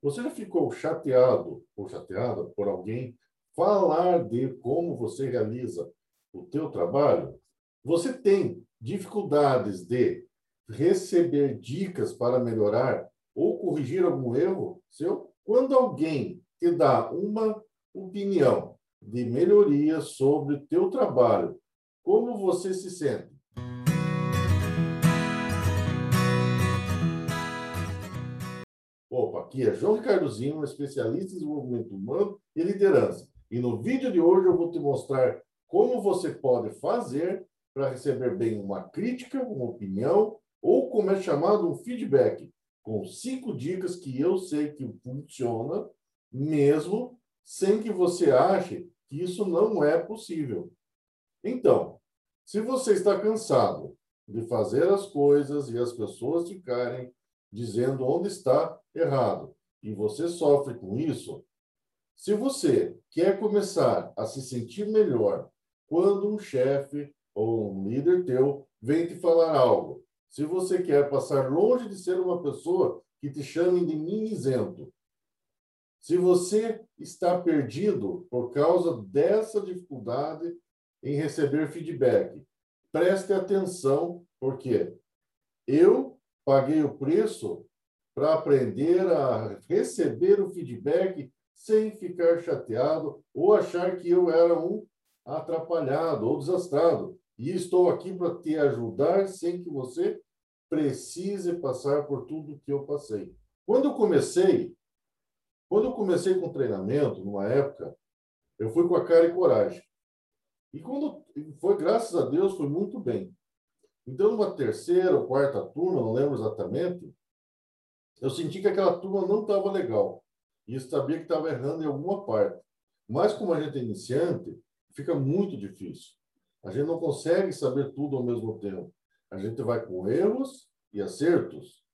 Você já ficou chateado ou chateada por alguém falar de como você realiza o teu trabalho? Você tem dificuldades de receber dicas para melhorar ou corrigir algum erro seu? Quando alguém te dá uma opinião de melhoria sobre o teu trabalho, como você se sente? Aqui é João Ricardo Zima, especialista em desenvolvimento humano e liderança. E no vídeo de hoje eu vou te mostrar como você pode fazer para receber bem uma crítica, uma opinião ou como é chamado um feedback, com cinco dicas que eu sei que funciona mesmo sem que você ache que isso não é possível. Então, se você está cansado de fazer as coisas e as pessoas ficarem dizendo onde está errado. E você sofre com isso, se você quer começar a se sentir melhor quando um chefe ou um líder teu vem te falar algo, se você quer passar longe de ser uma pessoa que te chame de mimizento, se você está perdido por causa dessa dificuldade em receber feedback, preste atenção, porque eu paguei o preço para aprender a receber o feedback sem ficar chateado ou achar que eu era um atrapalhado ou desastrado. E estou aqui para te ajudar sem que você precise passar por tudo que eu passei. Quando eu comecei, quando eu comecei com treinamento, numa época, eu fui com a cara e coragem. E quando foi, graças a Deus, foi muito bem. Então, numa terceira ou quarta turma, não lembro exatamente, eu senti que aquela turma não estava legal. E sabia que estava errando em alguma parte. Mas, como a gente é iniciante, fica muito difícil. A gente não consegue saber tudo ao mesmo tempo. A gente vai com erros e acertos.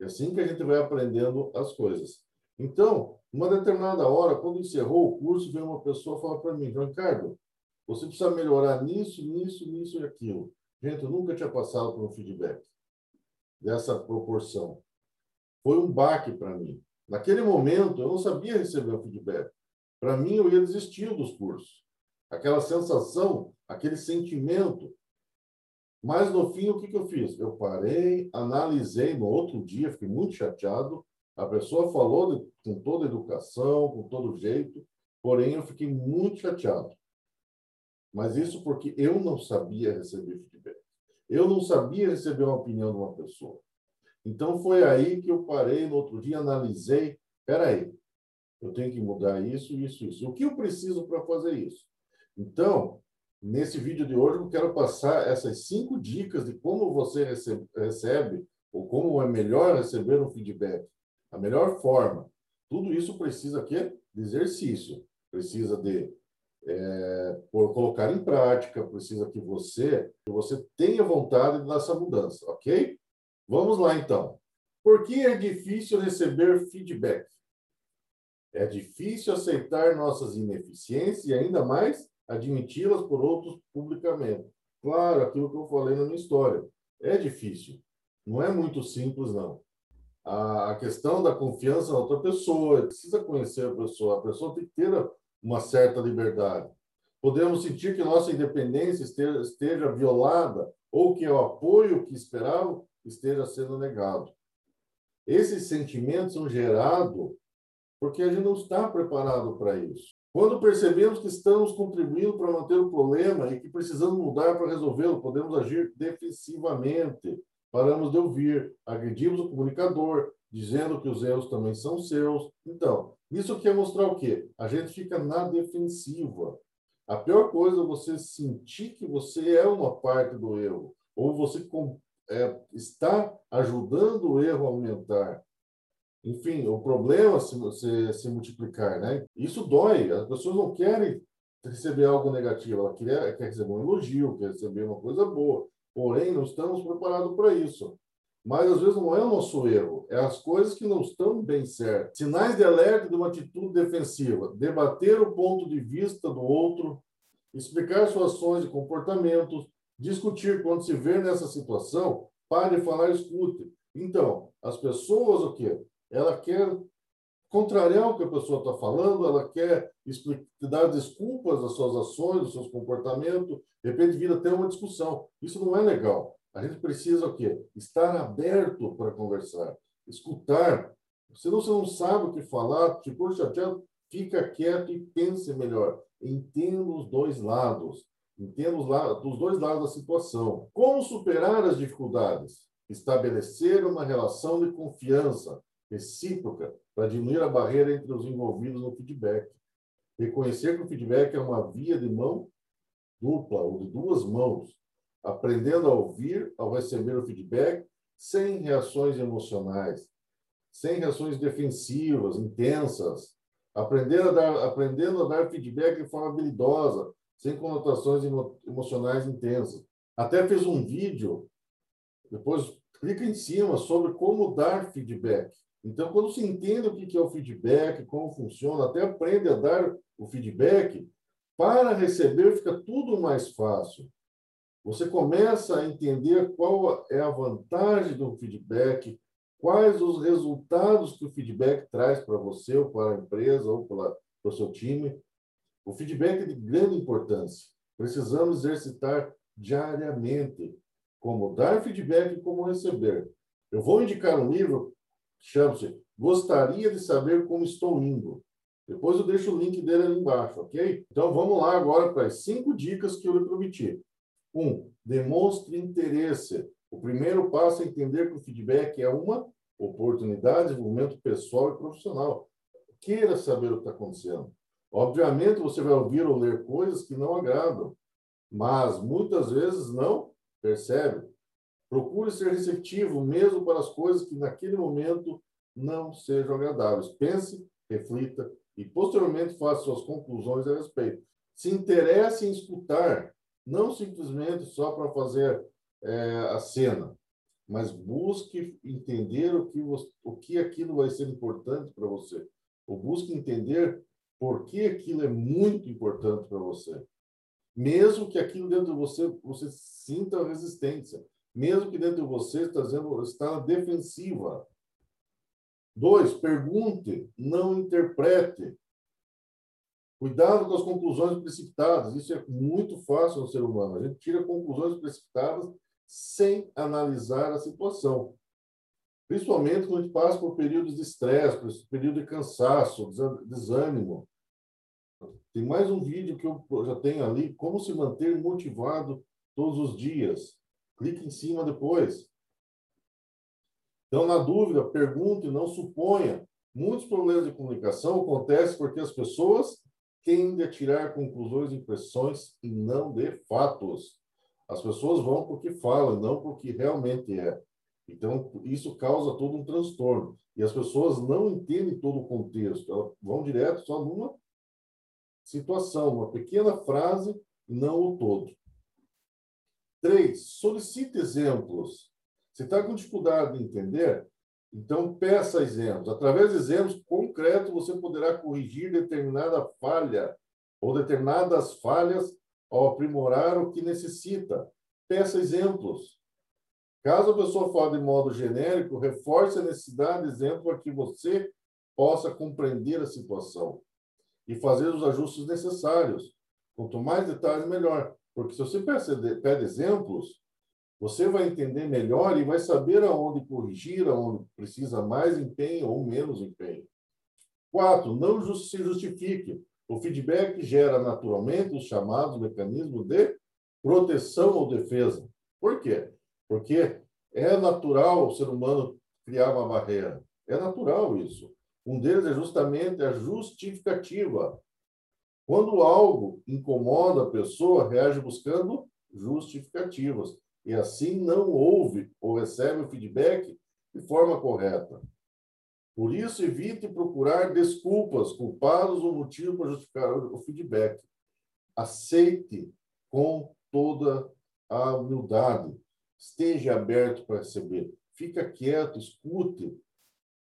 É assim que a gente vai aprendendo as coisas. Então, uma determinada hora, quando encerrou o curso, veio uma pessoa falar para mim, Ricardo, você precisa melhorar nisso, nisso, nisso e aquilo. Gente, eu nunca tinha passado por um feedback dessa proporção. Foi um baque para mim. Naquele momento, eu não sabia receber um feedback. Para mim, eu ia desistir dos cursos. Aquela sensação, aquele sentimento. Mas, no fim, o que, que eu fiz? Eu parei, analisei no outro dia, fiquei muito chateado. A pessoa falou de, com toda educação, com todo jeito, porém, eu fiquei muito chateado. Mas isso porque eu não sabia receber feedback. Eu não sabia receber uma opinião de uma pessoa. Então foi aí que eu parei no outro dia, analisei, aí, eu tenho que mudar isso, isso, isso. O que eu preciso para fazer isso? Então, nesse vídeo de hoje, eu quero passar essas cinco dicas de como você recebe, recebe ou como é melhor receber um feedback. A melhor forma. Tudo isso precisa de exercício. Precisa de é, por colocar em prática, precisa que você, que você tenha vontade dessa mudança, ok? Vamos lá, então. Por que é difícil receber feedback? É difícil aceitar nossas ineficiências e ainda mais admiti-las por outros publicamente. Claro, aquilo que eu falei na minha história. É difícil. Não é muito simples, não. A questão da confiança na outra pessoa, precisa conhecer a pessoa. A pessoa tem que ter uma certa liberdade. Podemos sentir que nossa independência esteja, violada ou que o apoio que esperávamos esteja sendo negado. Esses sentimentos são gerados porque a gente não está preparado para isso. Quando percebemos que estamos contribuindo para manter o problema e que precisamos mudar para resolvê-lo, podemos agir defensivamente. Paramos de ouvir, agredimos o comunicador, dizendo que os erros também são seus. Então, isso quer mostrar o quê? A gente fica na defensiva. A pior coisa é você sentir que você é uma parte do erro, ou você é, está ajudando o erro a aumentar. Enfim, o problema se, se, se multiplicar, né? Isso dói. As pessoas não querem receber algo negativo, ela quer, quer receber um elogio, quer receber uma coisa boa. Porém, não estamos preparados para isso. Mas às vezes não é o nosso erro, é as coisas que não estão bem certas. Sinais de alerta de uma atitude defensiva, debater o ponto de vista do outro, explicar suas ações e comportamentos, discutir quando se vê nessa situação, pare de falar, escute. Então, as pessoas o quê? Ela quer contrariar o que a pessoa está falando, ela quer dar desculpas das suas ações, dos seus comportamentos, de repente vira até uma discussão. Isso não é legal. A gente precisa o quê? Estar aberto para conversar, escutar. Se você não sabe o que falar, tipo chateado, fica quieto e pense melhor. Entenda os dois lados. Entenda os, os dois lados da situação. Como superar as dificuldades? Estabelecer uma relação de confiança recíproca para diminuir a barreira entre os envolvidos no feedback. Reconhecer que o feedback é uma via de mão dupla ou de duas mãos, aprendendo a ouvir ao receber o feedback sem reações emocionais, sem reações defensivas, intensas, aprendendo a dar, aprendendo a dar feedback de forma habilidosa, sem conotações emo, emocionais intensas. Até fez um vídeo, depois clica em cima, sobre como dar feedback. Então, quando se entende o que é o feedback, como funciona, até aprende a dar o feedback, para receber fica tudo mais fácil. Você começa a entender qual é a vantagem do feedback, quais os resultados que o feedback traz para você, ou para a empresa, ou para, o seu time. O feedback é de grande importância. Precisamos exercitar diariamente como dar feedback e como receber. Eu vou indicar um livro chama-se Gostaria de Saber Como Estou Indo. Depois eu deixo o link dele ali embaixo, ok? Então vamos lá agora para as cinco dicas que eu lhe prometi. Um, demonstre interesse. O primeiro passo é entender que o feedback é uma oportunidade de desenvolvimento pessoal e profissional. Queira saber o que está acontecendo. Obviamente, você vai ouvir ou ler coisas que não agradam, mas muitas vezes não percebe. Procure ser receptivo mesmo para as coisas que naquele momento não sejam agradáveis. Pense, reflita e posteriormente faça suas conclusões a respeito. Se interesse em escutar, não simplesmente só para fazer é, a cena, mas busque entender o que, você, o que aquilo vai ser importante para você. Ou busque entender por que aquilo é muito importante para você. Mesmo que aquilo dentro de você, você sinta resistência mesmo que dentro de você está, dizendo, está na defensiva. Dois, pergunte, não interprete. Cuidado com as conclusões precipitadas. Isso é muito fácil no ser humano. A gente tira conclusões precipitadas sem analisar a situação. Principalmente quando a gente passa por períodos de estresse, período de cansaço, desânimo. Tem mais um vídeo que eu já tenho ali, como se manter motivado todos os dias. Clique em cima depois. Então, na dúvida, pergunte, não suponha. Muitos problemas de comunicação acontecem porque as pessoas tendem a tirar conclusões impressões e não de fatos. As pessoas vão porque falam, não porque realmente é. Então, isso causa todo um transtorno. E as pessoas não entendem todo o contexto, elas vão direto só numa situação, uma pequena frase, não o todo. Três, solicite exemplos. Se está com dificuldade de entender, então peça exemplos. Através de exemplos concretos, você poderá corrigir determinada falha ou determinadas falhas ao aprimorar o que necessita. Peça exemplos. Caso a pessoa fale de modo genérico, reforce a necessidade de exemplo para que você possa compreender a situação e fazer os ajustes necessários. Quanto mais detalhes, melhor. Porque se você pede exemplos, você vai entender melhor e vai saber aonde corrigir, aonde precisa mais empenho ou menos empenho. Quatro, não se justifique. O feedback gera naturalmente os chamados mecanismos de proteção ou defesa. Por quê? Porque é natural o ser humano criar uma barreira. É natural isso. Um deles é justamente a justificativa. Quando algo incomoda a pessoa, reage buscando justificativas. E assim não ouve ou recebe o feedback de forma correta. Por isso, evite procurar desculpas, culpados ou motivos para justificar o feedback. Aceite com toda a humildade. Esteja aberto para receber. Fica quieto, escute.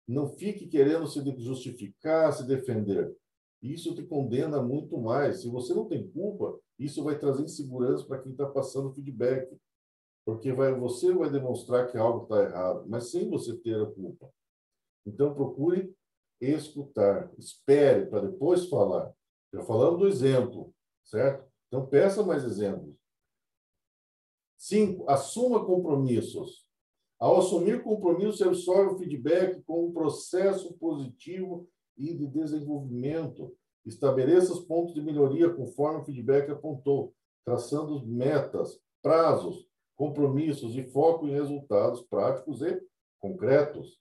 Não fique querendo se justificar, se defender. Isso te condena muito mais. Se você não tem culpa, isso vai trazer insegurança para quem está passando feedback. Porque vai, você vai demonstrar que algo está errado, mas sem você ter a culpa. Então, procure escutar. Espere para depois falar. Já falamos do exemplo, certo? Então, peça mais exemplos. Cinco, assuma compromissos. Ao assumir compromisso, você absorve o feedback com um processo positivo e de desenvolvimento. Estabeleça os pontos de melhoria conforme o feedback apontou, traçando metas, prazos, compromissos e foco em resultados práticos e concretos.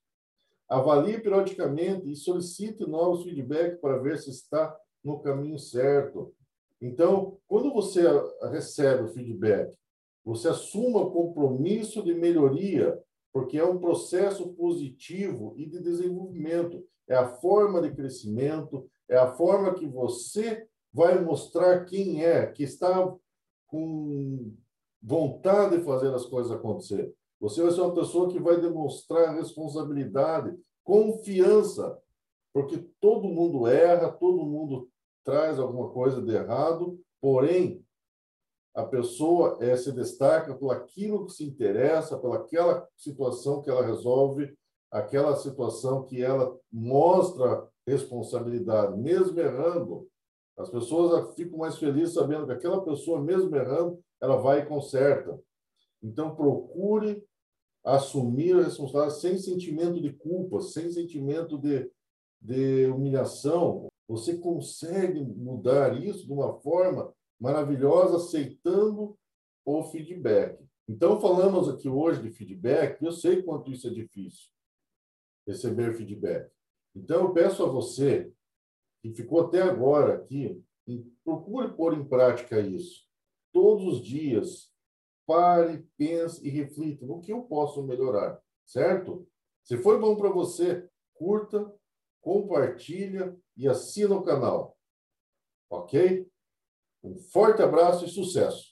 Avalie periodicamente e solicite novos feedbacks para ver se está no caminho certo. Então, quando você recebe o feedback, você assuma compromisso de melhoria, porque é um processo positivo e de desenvolvimento. É a forma de crescimento, é a forma que você vai mostrar quem é, que está com vontade de fazer as coisas acontecer. Você vai ser uma pessoa que vai demonstrar responsabilidade, confiança, porque todo mundo erra, todo mundo traz alguma coisa de errado, porém a pessoa é, se destaca por aquilo que se interessa, pelaquela situação que ela resolve, aquela situação que ela mostra responsabilidade, mesmo errando. As pessoas ficam mais felizes sabendo que aquela pessoa, mesmo errando, ela vai e conserta. Então, procure assumir a responsabilidade sem sentimento de culpa, sem sentimento de, de humilhação. Você consegue mudar isso de uma forma maravilhosa, aceitando o feedback. Então, falamos aqui hoje de feedback, eu sei quanto isso é difícil, receber feedback. Então, eu peço a você, que ficou até agora aqui, procure pôr em prática isso. Todos os dias, pare, pense e reflita no que eu posso melhorar, certo? Se foi bom para você, curta, compartilha e assina o canal. Ok? Um forte abraço e sucesso!